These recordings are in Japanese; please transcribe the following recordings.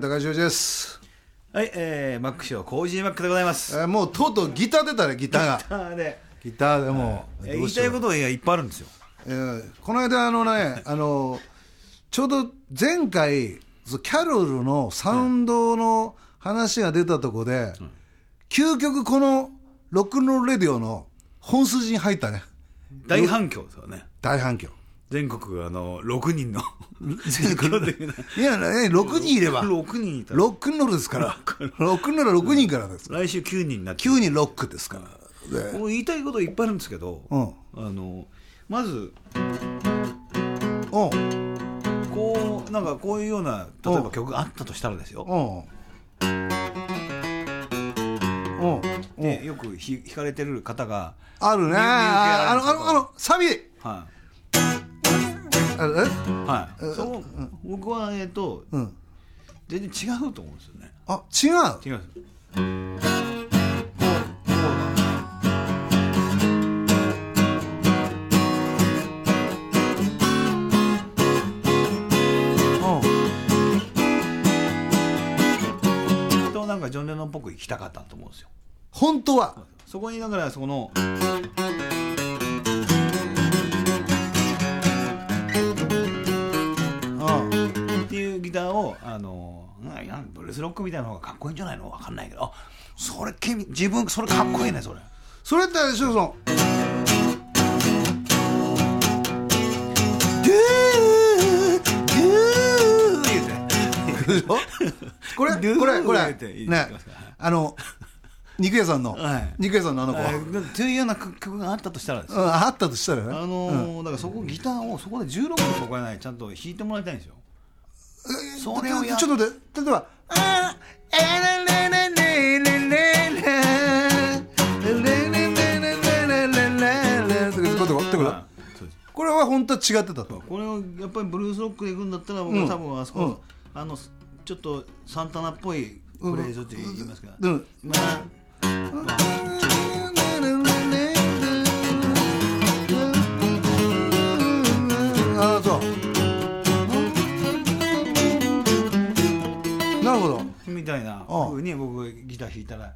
トラベルの高橋です、はい、えー、マックショーコージーマックでございます。えーもうとうとうギター出たねギターがで、ギターでもう、えー言いたいことがいっぱいあるんですよ。えーこの間あのね あのちょうど前回キャロルのサウンドの話が出たとこで、究極このロックンロールレディオの本筋に入ったね大反響ですよね。大反響全国あの6人の。全国的な。いやね6人いれば。ロ6人いた。らックンロールですから。ロックンロールは6人からです。来週9人になって。9人ロックですから。で。もう言いたいこといっぱいあるんですけど、うん。あのまずうん。こうなんかこういうような例えば曲があったとしたらですよ、よくひ弾かれてる方が、あるね。あのあのあのサビ。はあはい、そう。僕はえっ、とうん。全然違うと思うんですよね。あ違う？違うなんかジョン・レノンっぽく弾きたかったと思うんですよ。本当は。そこにだからそのあのなんかブルースロックみたいなの方がかっこいいんじゃないの？わかんないけど。あそれ君自分それかっこいいねそれ。それってあれでしょその。ドゥードゥ言うて。ーこれこれこれ。ね。あの肉屋さんの。はい。肉屋さんのあの子。えーというような曲があったとしたらです。ようんあったとしたらね。あのーだからそこギターをそこで16のとこやない。ちゃんと弾いてもらいたいんですよそれをやちょっと待って。例えば「あーえらららららららってこれは本当は違ってたとこれをやっぱりブルースロックでいくんだったら僕は多分あそこ、うんあのちょっとサンタナっぽいフレーズって言いますか、うんまああなああ風に僕ギター弾いたら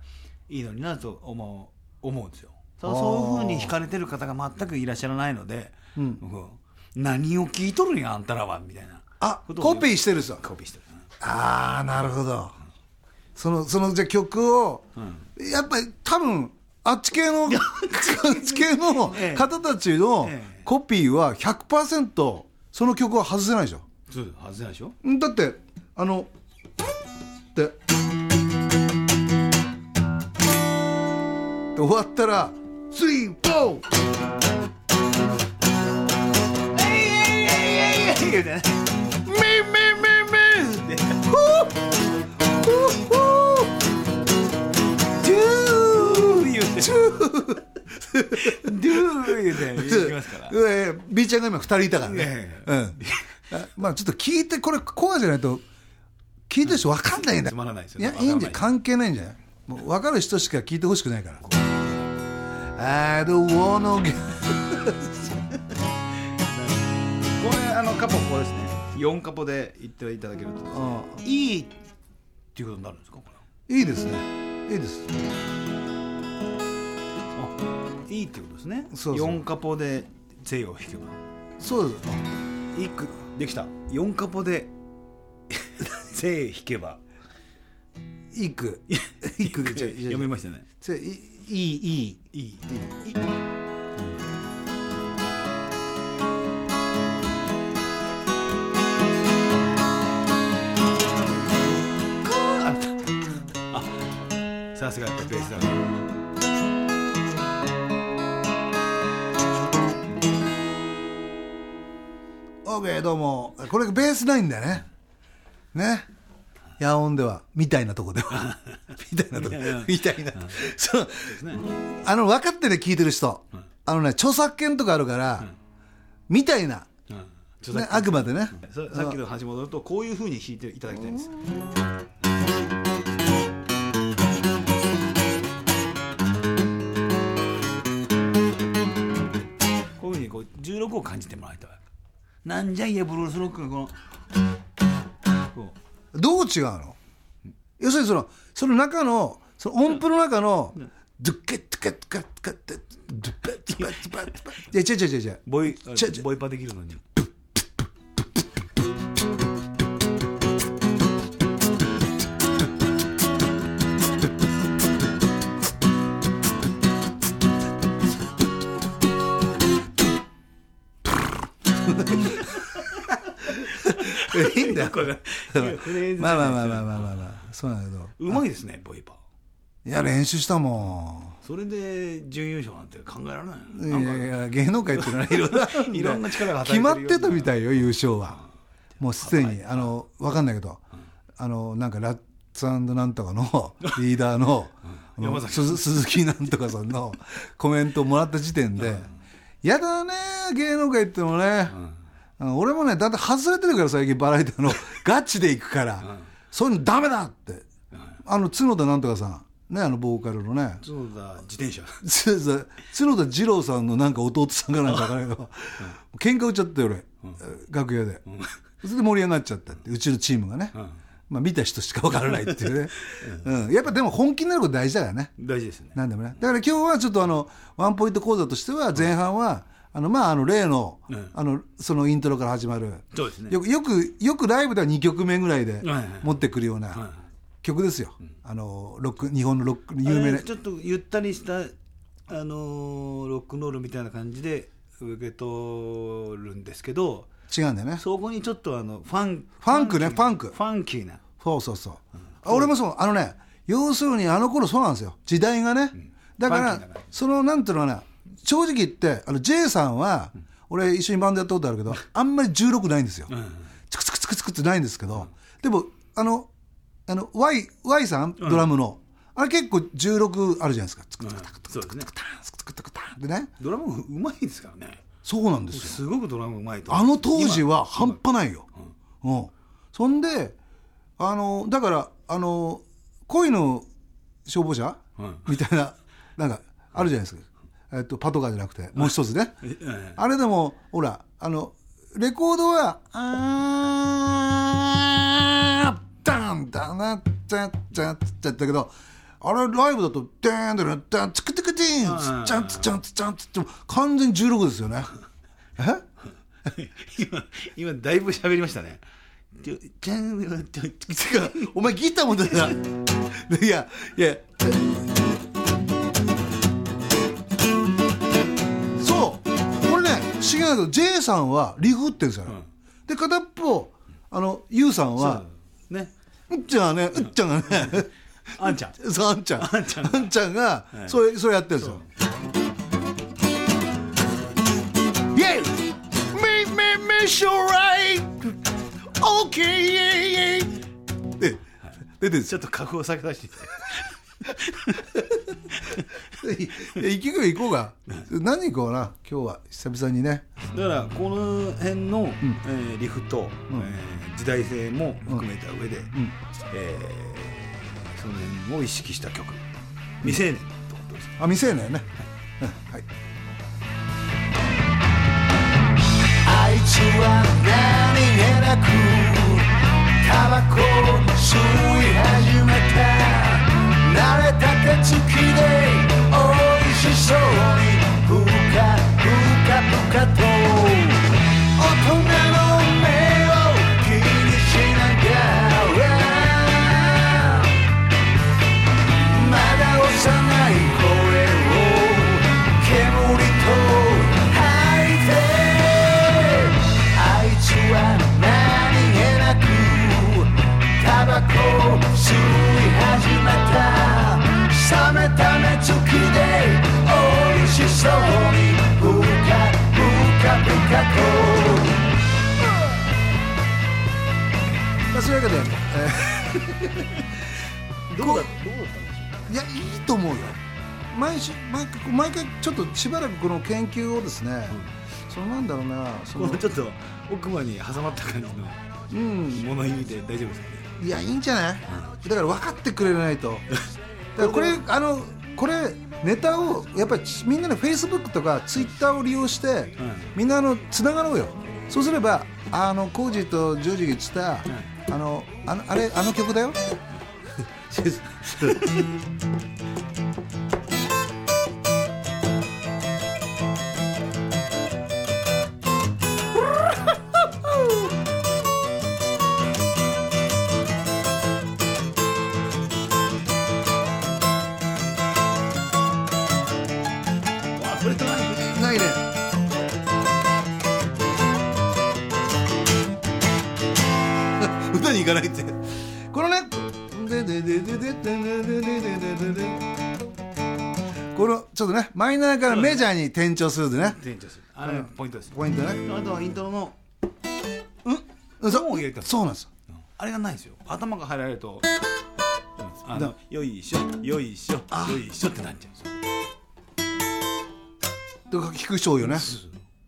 いいのになと思う思うんですよ。ただそういう風に弾かれてる方が全くいらっしゃらないので、僕は何を聞いとるんやあんたらはみたいな。あコピーしてるさコピーしてる。ああなるほど。そのそのじゃあ曲を、やっぱり多分あっち系のあっち系のええ。方たちのええ。コピーは100%その曲は外せないでしょ。そう外せないでしょ。んだってあのでで終わったら「スリーフォー。言うてねメンメンメンメンでフーフーフードゥー言うてドゥー言うて言いますからえー B ちゃんが今2人いたからねえ、うん、まあちょっと聞いてこれコアじゃないと聞いてる人分かんないんだつまらないですよねいやいいいんじゃ関係ないんじゃないもう分かる人しか聞いてほしくないから I don't wanna get これあのカポこれですね。4カポで言っていただけると。うん。いいっていうことになるんですか？これ。いいですね。いいです。あいいってことですね。そうそう。4カポで税を引けば。そう。です一句できた。4カポで 税引けば。いい句いい句で読めましたねいいいいいいいいあさすがやっぱベースだオーケーどうもこれベースないんだよねね野音ではみたいなとこでは。みたいなとこ。みたいな。そう。ね。あの分かってね聞いてる人、あのね著作権とかあるから、みたいな、うん。ね、あくまでね。ささっきの話戻るとこういうふうに弾いていただきたいんです。こういうふうにこう16を感じてもらいたい。なんじゃいやブルースロックのこの。こどう違うの？要するにそのその中のその音符の中のドゥッケッドゥケッドゥケッドゥケッドゥドゥッペッドゥペッドゥペッドゥペッいや違う違う違う違うボイちょちょボイパできるのにいいんだよこれフレーズまあまあまあまあまあまあまあ。そうなんだけど。うまいですねボイパいや練習したもそれで準優勝なんて考えられないんよいやいや芸能界っていうのはいろんな いろんな力が決まってたみたいよ優勝は。もうすでに。あの分かんないけど。あのなんかラッツなんとかのリーダーの鈴鈴木なんとかさんのコメントをもらった時点で。やだね芸能界ってのもね俺もねだんだん外れてるから最近バラエティの。ガチで行くから。そういうのダメだって。あの角田なんとかさん。ねあのボーカルのね。そうだ自転車。つ角田二郎さんのなんか弟さんかなんか分からないけど、喧嘩売っちゃって俺、楽屋で、それで盛り上がっちゃったって。うちのチームがね、まあ、見た人しか分からないっていうね、うん。やっぱでも本気になること大事だからね。大事ですね。なんでもね。だから今日はちょっとあのワンポイント講座としては前半は、あのまああの例の,、うんあのそのイントロから始まる。そうですね。よくよくよくライブでは2曲目ぐらいで持ってくるような曲ですよ、あのロック日本のロック有名な。ちょっとゆったりしたあのーロックンロールみたいな感じで受け取るんですけど違うんだよね。そこにちょっとあのファンファンクねファンク。ファンキーな。そうそうそう、あ俺もそう。あのね要するにあの頃そうなんですよ。時代がね、だから。そのなんていうのかな正直言ってあの J さんは、俺一緒にバンドやったことあるけどあんまり16ないんですよ、チクチクチクチクってないんですけど、でもあのあの Y, y さんドラムの、あれ結構16あるじゃないですかツクツクタクそうですねタンツクツクタクタンってねドラムうまいですからねそうなんですよすごくドラムうまいとあの当時は半端ないよ。うん。そんで、あの、だから、あの、恋の消防車、うんみたいな、なんか、あるじゃないですか。えっと、パトカーじゃなくて、もう一つね。ええあれでも、ほら、あの、レコードは、あー、ダン、ダナッ、チャッ、チャッ、チャッだけど、あれ、ライブだと、ダーン、ダン、ダン、チクチクチン、チャン、チャン、チャン、チャン、完全に16ですよね。え今今だいぶ喋りましたねお前ギターもだよ。いや、いや。これね、不思議なんだけど、J さんはリフってんですよ。で、片っぽ、あの、ユウさんは、ねうっちゃんがね、うっちゃんがね、あんちゃんそう、あんちゃん。あんちゃんあんちゃんが、それ、それやってるんですよ。イェイ !Me, me, me, sure right! Okay! で、出てるちょっと格を下げさせて いや息ぐい行こうが何行こうな今日は。久々にね。だからこの辺の、えーリフと、えー時代性も含めた上で、えーその辺を意識した曲。未成年ってことですあ未成年ね。うんはい。あいつは何気なくタバコを吸い始めた慣れた手つきで美味しそうにふかふかふかと。大人しばらくこの研究をですね、そのなんだろうなそうのちょっと奥歯に挟まった感じのうん。物言いで大丈夫ですかね？いやいいんじゃない、だから分かってくれないと。だからこれあのこれネタをやっぱりみんなのフェイスブックとかツイッターを利用して、みんなあのつながろうよ。そうすればあのコージとジョージが言ってた、あのあのあれあの曲だよ いね 歌に行かないって。このねこのちょっとねマイナーからメジャーに転調するでね。転調する。あれポイントです。ポイントね。あとはイントロの。うん？そう。なんですよ。あれがないですよ。頭が入られるとうん。よいしょよいしょよいしょってなっちゃうんですよ。で聞く人多いよね？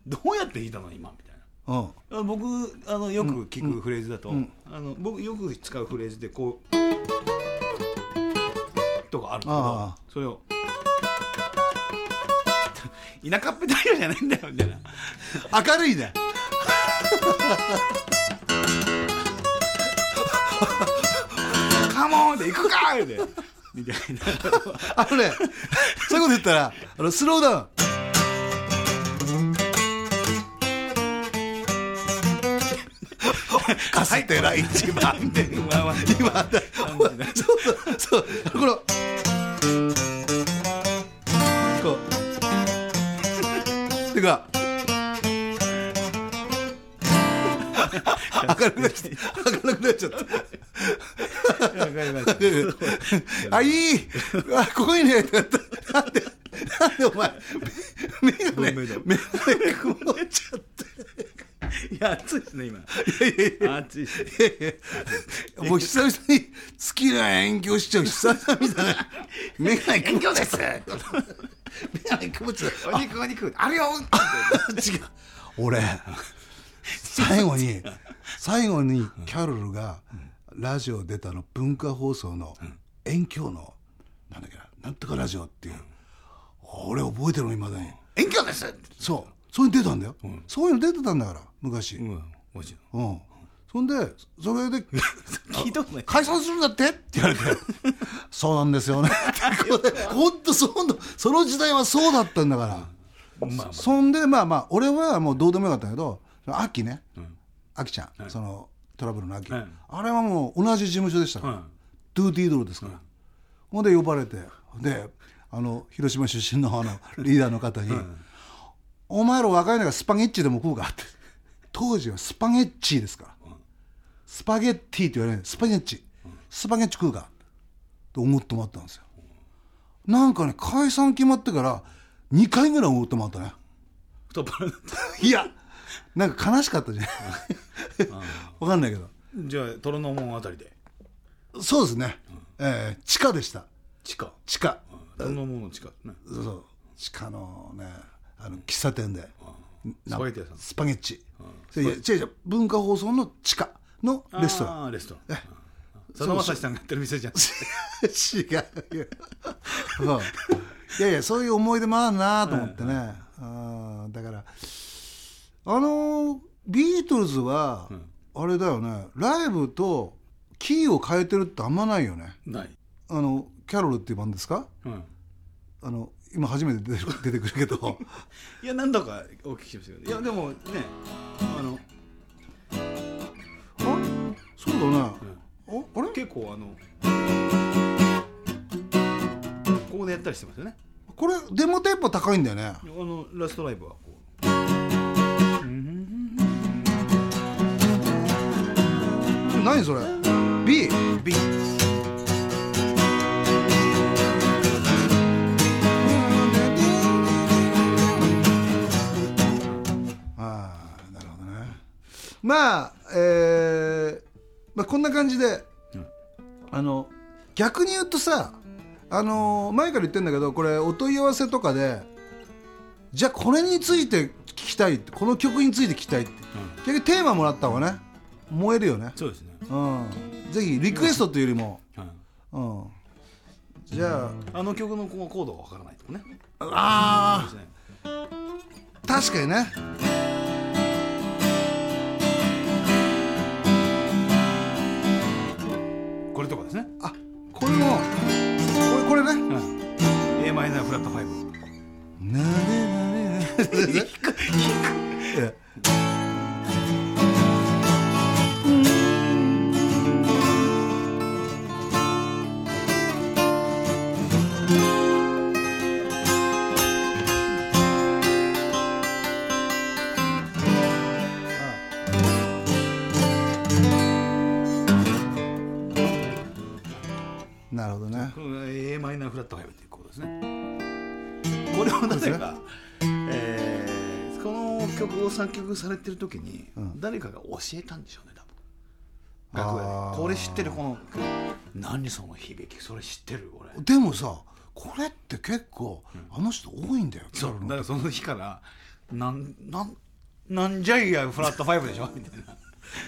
どうやって弾いたの今みたいな。うん。あ僕あのよく聞くフレーズだと、あの僕よく使うフレーズでこうとかあるけどああ。それを田舎っぺ太陽じゃないんだよみたいな。明るいね「カモン!」で行くかみたいな。あのねそういうこと言ったらあのスローダウンカステラ一番でわわ今だそうそうこのこうてか明るくなっちゃった。明るくなっちゃった。あ、いい。あ、ここいいねってなった。なんで、なんでお前、目がね、目がね、曇っちゃって。いや暑いですね今。いやいや暑いですいやいやもう久々に好きな遠鏡しちゃう。久々みたいな。目がね、遠鏡です。目がね、曇っちゃった。お肉お肉。あるよ違う。俺最後に最後にキャロルがラジオ出たの文化放送の遠鏡のなんだっけななんとかラジオっていう。俺覚えてるのいまだに遠鏡です。そう。そういうの出たんだよ、そういうの出てたんだから昔。う、うんん。もちそんでそれでろん 聞いたことない。解散するんだって？って言われて。そうなんですよね。こ れ本当そのその時代はそうだったんだから、まあそんでまあまあ俺はもうどうでもよかったけどアキね、アキちゃん、そのトラブルのアキ、はい。あれはもう同じ事務所でしたから、はいドゥーティードルですから、ほんで呼ばれて。であの広島出身のあのリーダーの方に「お前ら若いのがスパゲッチでも食うか?」って。当時はスパゲッチですから、スパゲッティって言われない。スパゲッチ、スパゲッチ食うか。と思ってもらったんですよ。なんかね解散決まってから2回ぐらい思ってもらったね。太っ腹になっいやなんか悲しかったじゃないわかんないけど。たじゃあ虎ノ門あたりで。そうですね、えー地下でした。地下。地下虎ノ門の地下ね。そうそう。地下のねあの喫茶店で。スパゲッティ屋さん。スパゲッチ。いや違う違う。文化放送の地下のレストラン。あーレストラン。さだまさしさんがやってる店じゃん。違うよ。そう。いやいやそういう思い出もあるなと思ってね、あーだからあのビートルズは、あれだよね。ライブとキーを変えてるってあんまないよね。ない。あのキャロルっていうバンドですか？うん。あの今初めて出てる出てくるけど。いや何度かお聞きしましたけどいやでもねあのあそうだね、ああれ？結構あのここでやったりしてますよね。これデモテンポ高いんだよね。あのラストライブはこ何それ？まあえーまあ、こんな感じで、あの逆に言うとさあの前から言ってんだけどこれお問い合わせとかでじゃあこれについて聞きたいこの曲について聞きたいって、結局テーマもらった方がね燃えるよね。そうですね。うん。ぜひリクエストというよりも、はいうん、じゃあの曲のコードがわからないとかね。ああ確かにねね、あこれもこれこれね。うん。A マイナーフラット5作曲されてる時に、誰かが教えたんでしょうね多分。楽屋で。これ知ってるこの何その響き。それ知ってる俺。でもさこれって結構あの人多いんだよ、そう。だからその日からなんなんなんじゃいやフラット5でしょみたいな。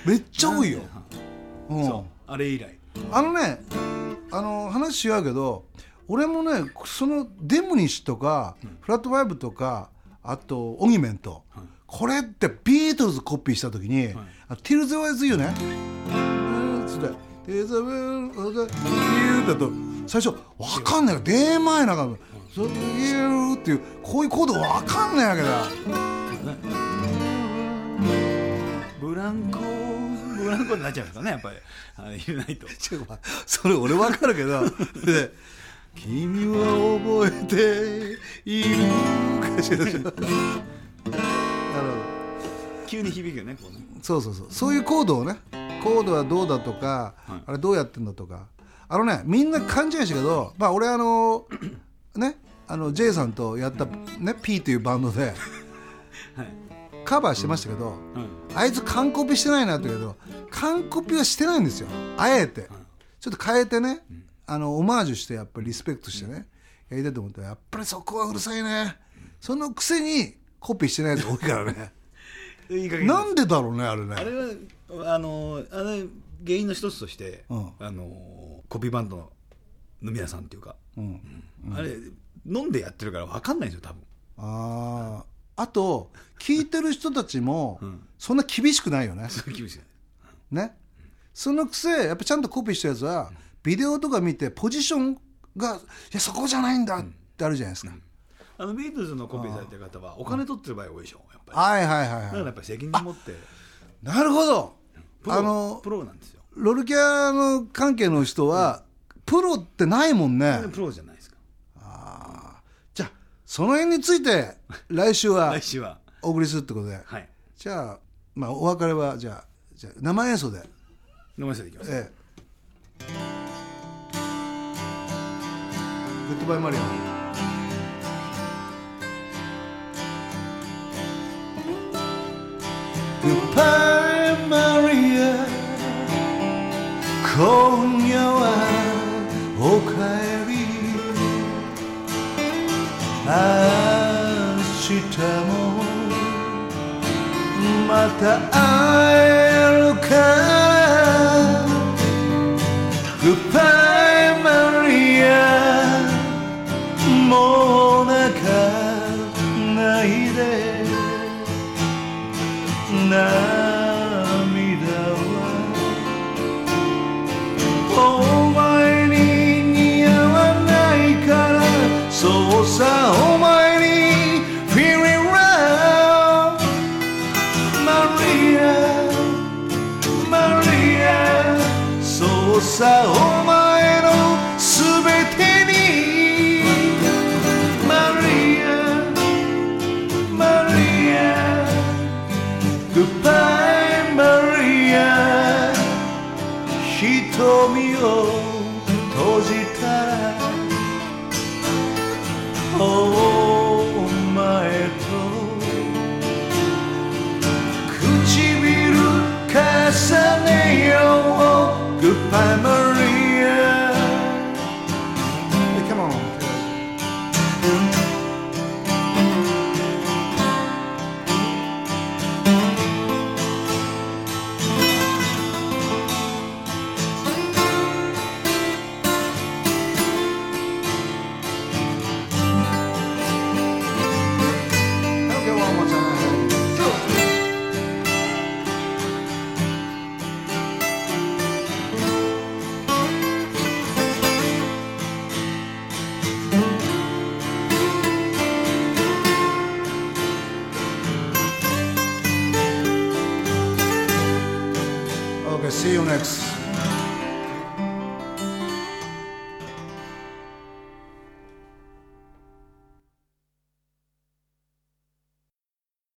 めっちゃ多いよ、うん。そう。あれ以来。あのねあの話違うけど俺もねそのデムニッシュとか、フラットファイブとかあとオギメント、これってビートルズコピーした時に「あティルズ・ワイズ・ユーね」つって「ティルズ・ワイズ・ユー」だと最初分かんないからマイナーが「そういう」っていうこういうコード分かんないわけだよブランコブランコになっちゃうんですかねやっぱりないとそれ俺分かるけどで「君は覚えているかしら」なるほど急に響くよねこうね。そうそうそう。そういうコードをねコードはどうだとか、あれどうやってんだとか。あのねみんな勘違いしたけどまあ俺あのねあの J さんとやった、ね、P というバンドで はい。カバーしてましたけど、うん。あいつ完コピしてないなって言うけど完コピはしてないんですよ。あえて、ちょっと変えてね、あのオマージュしてやっぱりリスペクトしてね、やりたいと思ったらやっぱりそこはうるさいね。そのくせにコピーしてないやつ多いからね。いい加減なんでだろうねあれね。あれはあのあれ原因の一つとして、うん。あのコピーバンドの皆さんっていうか、うん。あれ飲んでやってるから分かんないんですよ多分。あああと聞いてる人たちもん。そんな厳しくないよね。厳しい。ね。そのくせやっぱちゃんとコピーしたやつはビデオとか見てポジションがいやそこじゃないんだってあるじゃないですか、あのビートルズのコピーされてる方はお金取ってる場合多いでしょやっぱり。はいはいはいはい。だからやっぱり責任持って。なるほど。プロあのプロなんですよ。ロルキャの関係の人は、プロってないもんね。プロじゃないですか。じゃあその辺について 来週は来週は。お送りするってことで、はい。じゃあまあお別れはじゃあじゃあ生演奏で。飲ませていきます。ええ。 Goodbye Maria good bye Maria 今夜はおかえり明日もまた会えるからグそ